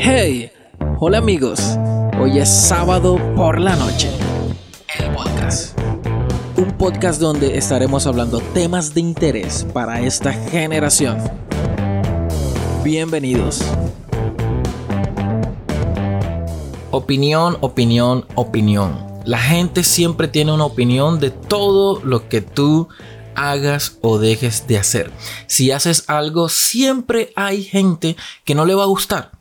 Hey, hola amigos. Hoy es sábado por la noche. El podcast. Un podcast donde estaremos hablando temas de interés para esta generación. Bienvenidos. Opinión, opinión, opinión. La gente siempre tiene una opinión de todo lo que tú hagas o dejes de hacer. Si haces algo, siempre hay gente que no le va a gustar.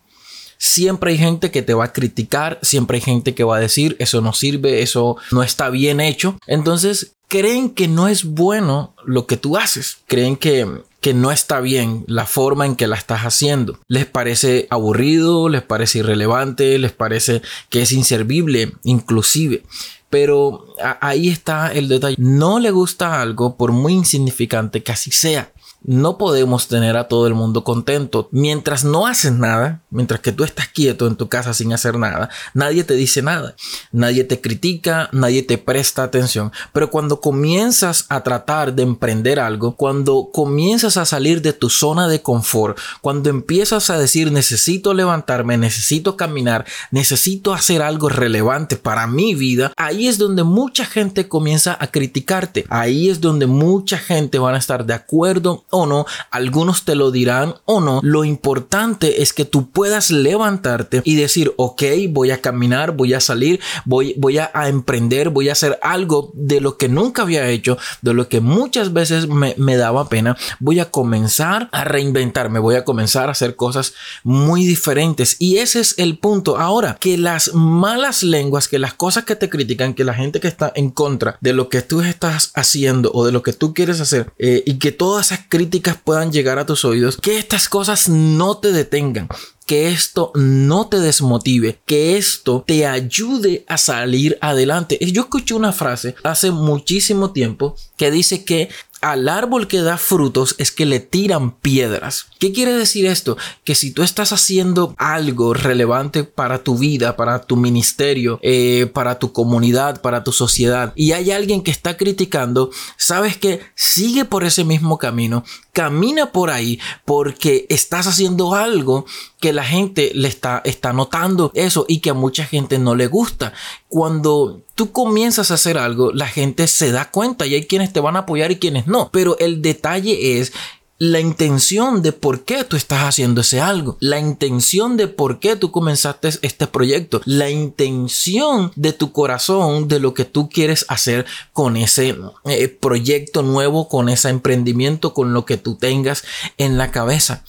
Siempre hay gente que te va a criticar, siempre hay gente que va a decir, eso no sirve, eso no está bien hecho. Entonces, creen que no es bueno lo que tú haces. Creen que, que no está bien la forma en que la estás haciendo. Les parece aburrido, les parece irrelevante, les parece que es inservible, inclusive. Pero ahí está el detalle. No le gusta algo por muy insignificante que así sea. No podemos tener a todo el mundo contento. Mientras no haces nada, mientras que tú estás quieto en tu casa sin hacer nada, nadie te dice nada, nadie te critica, nadie te presta atención. Pero cuando comienzas a tratar de emprender algo, cuando comienzas a salir de tu zona de confort, cuando empiezas a decir necesito levantarme, necesito caminar, necesito hacer algo relevante para mi vida, ahí es donde mucha gente comienza a criticarte. Ahí es donde mucha gente van a estar de acuerdo o no, algunos te lo dirán o no. Lo importante es que tú puedas levantarte y decir, ok, voy a caminar, voy a salir, voy, voy a, emprender, voy a hacer algo de lo que nunca había hecho, de lo que muchas veces me, me daba pena. Voy a comenzar a reinventarme, voy a comenzar a hacer cosas muy diferentes. Y ese es el punto. Ahora, que las malas lenguas, que las cosas que te critican, que la gente que está en contra de lo que tú estás haciendo o de lo que tú quieres hacer eh, y que todas esas críticas puedan llegar a tus oídos, que estas cosas no te detengan, que esto no te desmotive, que esto te ayude a salir adelante. Yo escuché una frase hace muchísimo tiempo que dice que al árbol que da frutos es que le tiran piedras. ¿Qué quiere decir esto? Que si tú estás haciendo algo relevante para tu vida, para tu ministerio, eh, para tu comunidad, para tu sociedad, y hay alguien que está criticando, sabes que sigue por ese mismo camino, camina por ahí porque estás haciendo algo que la gente le está, está notando eso y que a mucha gente no le gusta. Cuando tú comienzas a hacer algo, la gente se da cuenta y hay quienes te van a apoyar y quienes no. Pero el detalle es la intención de por qué tú estás haciendo ese algo, la intención de por qué tú comenzaste este proyecto, la intención de tu corazón de lo que tú quieres hacer con ese eh, proyecto nuevo, con ese emprendimiento, con lo que tú tengas en la cabeza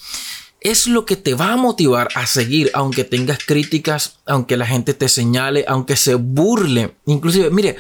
es lo que te va a motivar a seguir, aunque tengas críticas, aunque la gente te señale, aunque se burle. Inclusive, mire,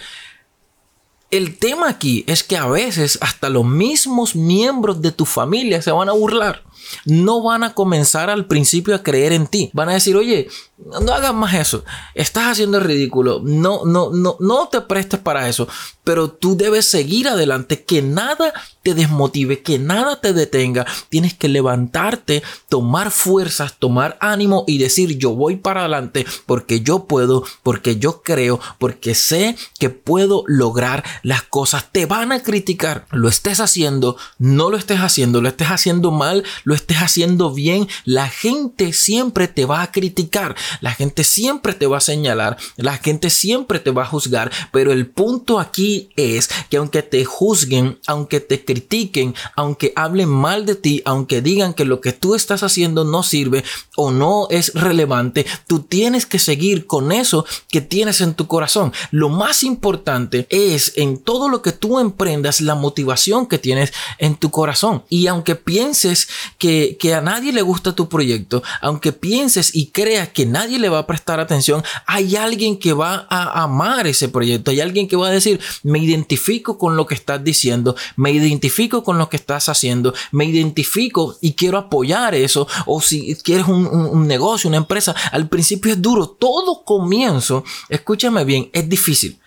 el tema aquí es que a veces hasta los mismos miembros de tu familia se van a burlar. No van a comenzar al principio a creer en ti. Van a decir, oye, no hagas más eso. Estás haciendo el ridículo. No, no, no, no te prestes para eso. Pero tú debes seguir adelante. Que nada te desmotive, que nada te detenga. Tienes que levantarte, tomar fuerzas, tomar ánimo y decir yo voy para adelante porque yo puedo, porque yo creo, porque sé que puedo lograr las cosas. Te van a criticar. Lo estés haciendo, no lo estés haciendo, lo estés haciendo mal, lo estés haciendo bien. La gente siempre te va a criticar. La gente siempre te va a señalar, la gente siempre te va a juzgar, pero el punto aquí es que aunque te juzguen, aunque te critiquen, aunque hablen mal de ti, aunque digan que lo que tú estás haciendo no sirve o no es relevante, tú tienes que seguir con eso que tienes en tu corazón. Lo más importante es en todo lo que tú emprendas la motivación que tienes en tu corazón. Y aunque pienses que, que a nadie le gusta tu proyecto, aunque pienses y creas que nadie nadie le va a prestar atención, hay alguien que va a amar ese proyecto, hay alguien que va a decir, me identifico con lo que estás diciendo, me identifico con lo que estás haciendo, me identifico y quiero apoyar eso, o si quieres un, negocio, una empresa, al principio es duro, todo comienzo, escúchame bien, es difícil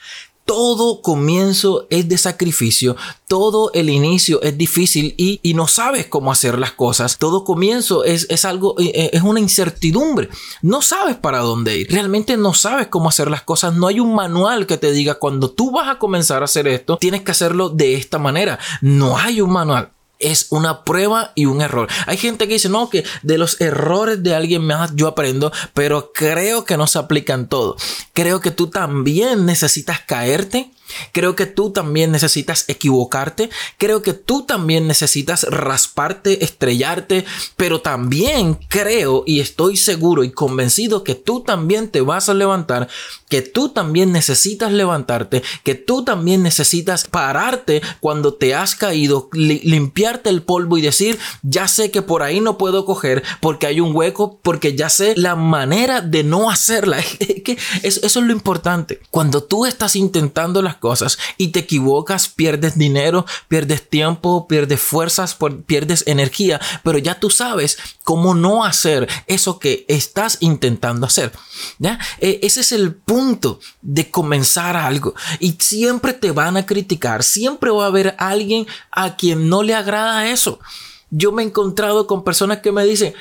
todo comienzo es de sacrificio, todo el inicio es difícil y, no sabes cómo hacer las cosas. Todo comienzo es, es algo, eh, eh, es una incertidumbre. No sabes para dónde ir. Realmente no sabes cómo hacer las cosas. No hay un manual que te diga cuando tú vas a comenzar a hacer esto, tienes que hacerlo de esta manera. No hay un manual. Es una prueba y un error. Hay gente que dice, no, que de los errores de alguien más yo aprendo, pero creo que no se aplican todo. Creo que tú también necesitas caerte Creo que tú también necesitas equivocarte. Creo que tú también necesitas rasparte, estrellarte. Pero también creo y estoy seguro y convencido que tú también te vas a levantar. Que tú también necesitas levantarte. Que tú también necesitas pararte cuando te has caído. limpiarte el polvo y decir, ya sé que por ahí no puedo coger porque hay un hueco. Porque ya sé la manera de no hacerla. eso, es lo importante. Cuando tú estás intentando las cosas y te equivocas, pierdes dinero, pierdes tiempo, pierdes fuerzas, pierdes energía, pero ya tú sabes cómo no hacer eso que estás intentando hacer. ¿ya? E, ese es el punto de comenzar algo y siempre te van a criticar, siempre va a haber alguien a quien no le agrada eso. Yo me he encontrado con personas que me dicen,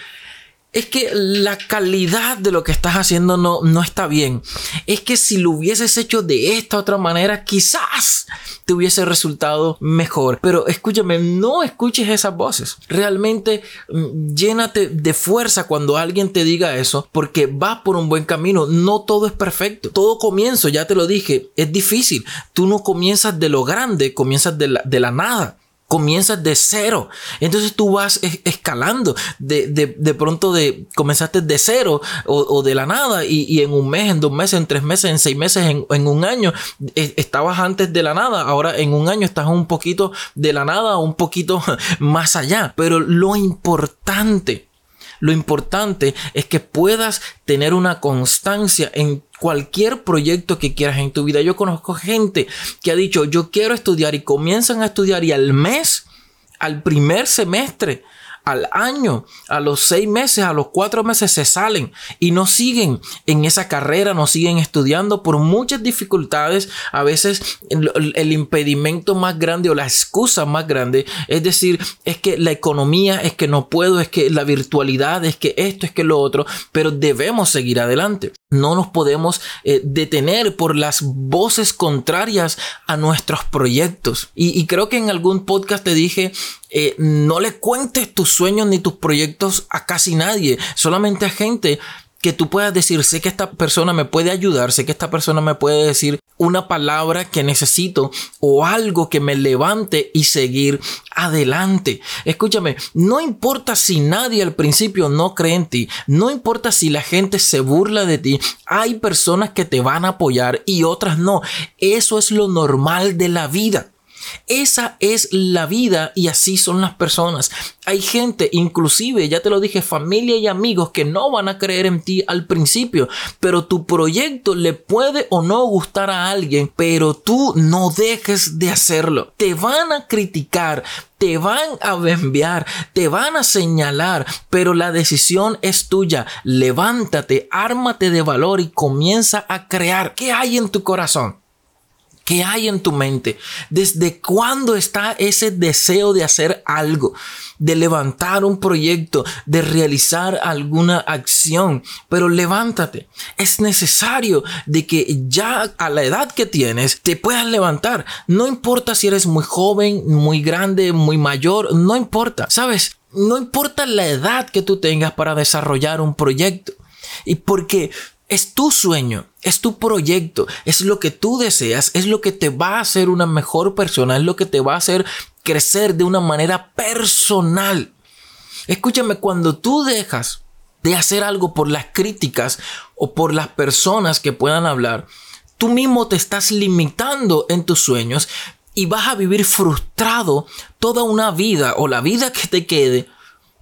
es que la calidad de lo que estás haciendo no, no está bien. Es que si lo hubieses hecho de esta otra manera, quizás te hubiese resultado mejor. Pero escúchame, no escuches esas voces. Realmente mm, llénate de fuerza cuando alguien te diga eso, porque vas por un buen camino. No todo es perfecto. Todo comienzo, ya te lo dije, es difícil. Tú no comienzas de lo grande, comienzas de la, de la nada comienzas de cero. Entonces tú vas escalando. De, de, pronto de, comenzaste de cero o, de la nada y, en un mes, en dos meses, en tres meses, en seis meses, en, un año, e, estabas antes de la nada. Ahora en un año estás un poquito de la nada, un poquito más allá. Pero lo importante lo importante es que puedas tener una constancia en cualquier proyecto que quieras en tu vida. Yo conozco gente que ha dicho, yo quiero estudiar y comienzan a estudiar y al mes, al primer semestre, al año, a los seis meses, a los cuatro meses se salen y no siguen en esa carrera, no siguen estudiando por muchas dificultades. A veces el, impedimento más grande o la excusa más grande es decir, es que la economía, es que no puedo, es que la virtualidad, es que esto, es que lo otro, pero debemos seguir adelante. No nos podemos eh, detener por las voces contrarias a nuestros proyectos. Y, y creo que en algún podcast te dije eh, no le cuentes tus sueños ni tus proyectos a casi nadie, solamente a gente que tú puedas decir, sé que esta persona me puede ayudar, sé que esta persona me puede decir una palabra que necesito o algo que me levante y seguir adelante. Escúchame, no importa si nadie al principio no cree en ti, no importa si la gente se burla de ti, hay personas que te van a apoyar y otras no. Eso es lo normal de la vida. Esa es la vida y así son las personas. Hay gente, inclusive, ya te lo dije, familia y amigos que no van a creer en ti al principio, pero tu proyecto le puede o no gustar a alguien, pero tú no dejes de hacerlo. Te van a criticar, te van a enviar, te van a señalar, pero la decisión es tuya. Levántate, ármate de valor y comienza a crear. ¿Qué hay en tu corazón? ¿Qué hay en tu mente? ¿Desde cuándo está ese deseo de hacer algo? De levantar un proyecto, de realizar alguna acción. Pero levántate. Es necesario de que ya a la edad que tienes te puedas levantar. No importa si eres muy joven, muy grande, muy mayor, no importa. ¿Sabes? No importa la edad que tú tengas para desarrollar un proyecto. Y porque es tu sueño, es tu proyecto, es lo que tú deseas, es lo que te va a hacer una mejor persona, es lo que te va a hacer crecer de una manera personal. Escúchame, cuando tú dejas de hacer algo por las críticas o por las personas que puedan hablar, tú mismo te estás limitando en tus sueños y vas a vivir frustrado toda una vida o la vida que te quede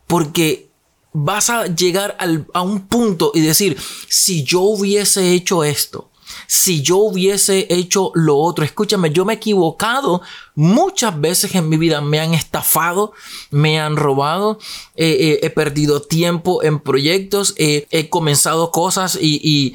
porque vas a llegar a un punto y decir, si yo hubiese hecho esto, si yo hubiese hecho lo otro, escúchame, yo me he equivocado muchas veces en mi vida, me han estafado, me han robado, eh, eh, he perdido tiempo en proyectos, he comenzado cosas y,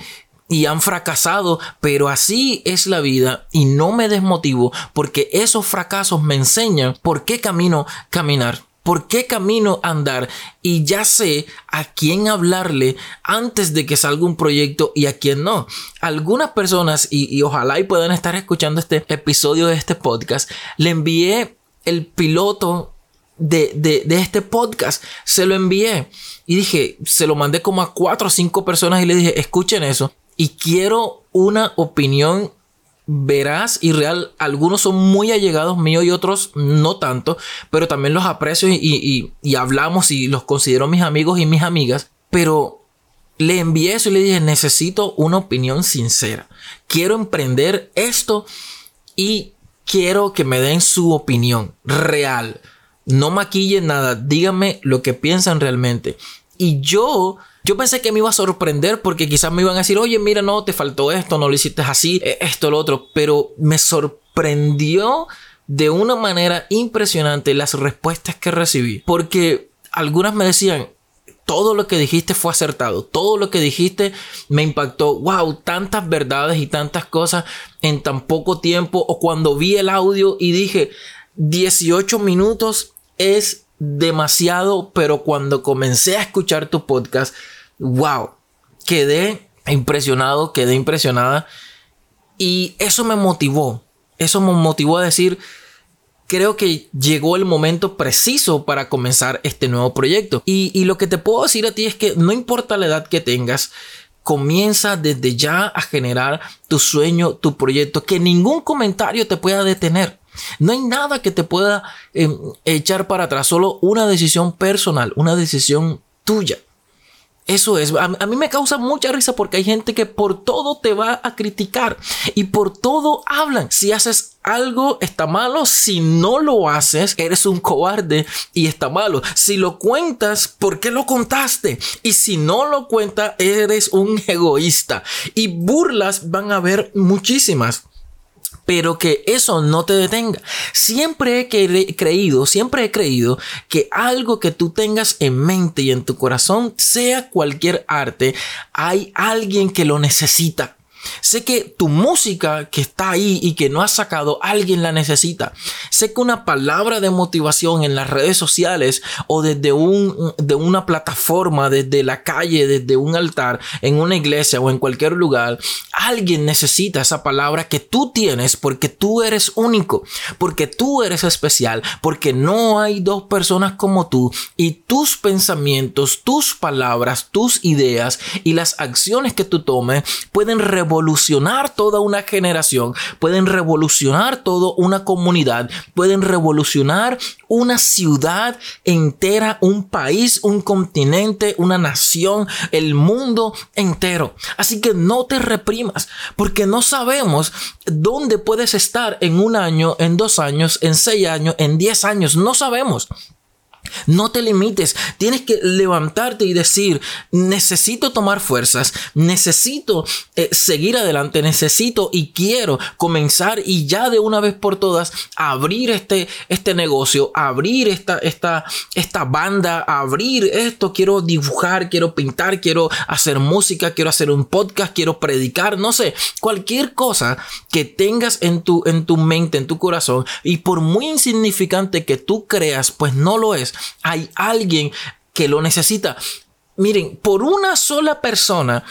y han fracasado, pero así es la vida y no me desmotivo porque esos fracasos me enseñan por qué camino caminar por qué camino andar y ya sé a quién hablarle antes de que salga un proyecto y a quién no. Algunas personas, y, ojalá y puedan estar escuchando este episodio de este podcast, le envié el piloto de, de, de este podcast. Se lo envié y dije, se lo mandé como a cuatro o cinco personas y le dije, escuchen eso. Y quiero una opinión veraz y real. Algunos son muy allegados míos y otros no tanto, pero también los aprecio y, y, hablamos y los considero mis amigos y mis amigas. Pero le envié eso y le dije, necesito una opinión sincera. Quiero emprender esto y quiero que me den su opinión real. No maquillen nada, díganme lo que piensan realmente. Y yo, yo pensé que me iba a sorprender porque quizás me iban a decir, oye, mira, no, te faltó esto, no lo hiciste así, e, esto, lo otro. Pero me sorprendió de una manera impresionante las respuestas que recibí. Porque algunas me decían, todo lo que dijiste fue acertado, todo lo que dijiste me impactó, wow, tantas verdades y tantas cosas en tan poco tiempo, o cuando vi el audio y dije, 18 minutos es demasiado, pero cuando comencé a escuchar tu podcast, wow, quedé impresionado, quedé impresionada y eso me motivó, eso me motivó a decir, creo que llegó el momento preciso para comenzar este nuevo proyecto. Y, lo que te puedo decir a ti es que no importa la edad que tengas, comienza desde ya a generar tu sueño, tu proyecto, que ningún comentario te pueda detener. No hay nada que te pueda em, echar para atrás, solo una decisión personal, una decisión tuya. Eso es, a, mí me causa mucha risa porque hay gente que por todo te va a criticar y por todo hablan. Si haces algo está malo, si no lo haces, eres un cobarde y está malo. Si lo cuentas, ¿por qué lo contaste? Y si no lo cuentas, eres un egoísta. Y burlas van a haber muchísimas pero que eso no te detenga. Siempre he creído, siempre he creído que algo que tú tengas en mente y en tu corazón, sea cualquier arte, hay alguien que lo necesita. Sé que tu música que está ahí y que no has sacado, alguien la necesita. Sé que una palabra de motivación en las redes sociales o desde un, de una plataforma, desde la calle, desde un altar, en una iglesia o en cualquier lugar, alguien necesita esa palabra que tú tienes porque tú eres único, porque tú eres especial, porque no hay dos personas como tú y tus pensamientos, tus palabras, tus ideas y las acciones que tú tomes pueden revolucionar revolucionar toda una generación, pueden revolucionar toda una comunidad, pueden revolucionar una ciudad entera, un país, un continente, una nación, el mundo entero. Así que no te reprimas, porque no sabemos dónde puedes estar en un año, en dos años, en seis años, en diez años. No sabemos. No te limites, tienes que levantarte y decir, necesito tomar fuerzas, necesito eh, seguir adelante, necesito y quiero comenzar y ya de una vez por todas abrir este, este negocio, abrir esta, esta, esta banda, abrir esto, quiero dibujar, quiero pintar, quiero hacer música, quiero hacer un podcast, quiero predicar, no sé, cualquier cosa que tengas en tu, en tu mente, en tu corazón y por muy insignificante que tú creas, pues no lo es hay alguien que lo necesita. Miren, por una sola persona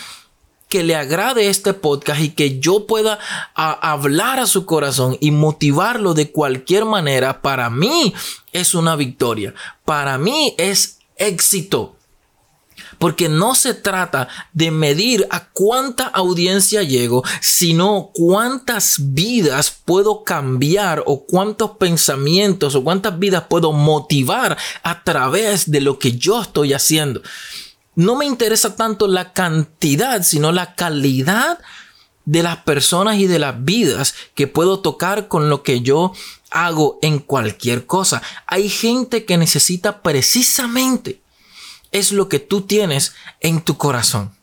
que le agrade este podcast y que yo pueda hablar a su corazón y motivarlo de cualquier manera, para mí es una victoria. Para mí es éxito. Porque no se trata de medir a cuánta audiencia llego, sino cuántas vidas puedo cambiar o cuántos pensamientos o cuántas vidas puedo motivar a través de lo que yo estoy haciendo. No me interesa tanto la cantidad, sino la calidad de las personas y de las vidas que puedo tocar con lo que yo hago en cualquier cosa. Hay gente que necesita precisamente es lo que tú tienes en tu corazón.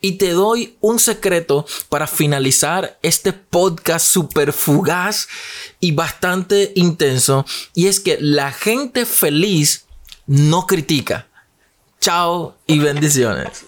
Y te doy un secreto para finalizar este podcast super fugaz y bastante intenso. Y es que la gente feliz no critica. Chao y bendiciones.